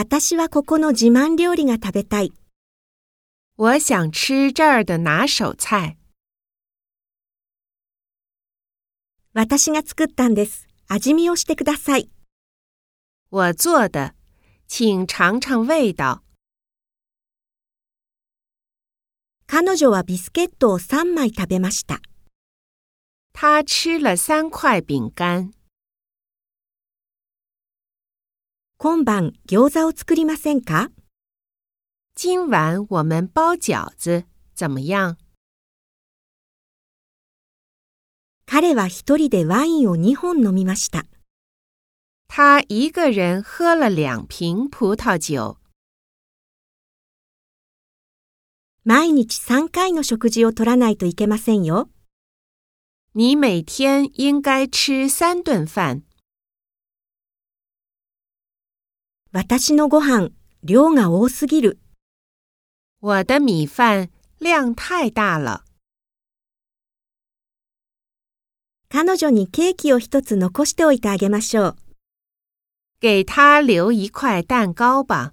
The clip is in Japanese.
私はここの自慢料理が食べたい。我想吃这儿的拿手菜。私が作ったんです。味見をしてください。我做的，请尝尝味道。彼女はビスケットを3枚食べました。他吃了三块饼干。今晩餃子を作りませんか？今晚我们包饺子，怎么样？彼は一人でワインを2本飲みました。他一个人喝了两瓶葡萄酒。毎日3回の食事を取らないといけませんよ。你每天应该吃三顿饭。私のご飯、量が多すぎる。我的米饭量太大了。彼女にケーキを一つ残しておいてあげましょう。给他留一块蛋糕吧。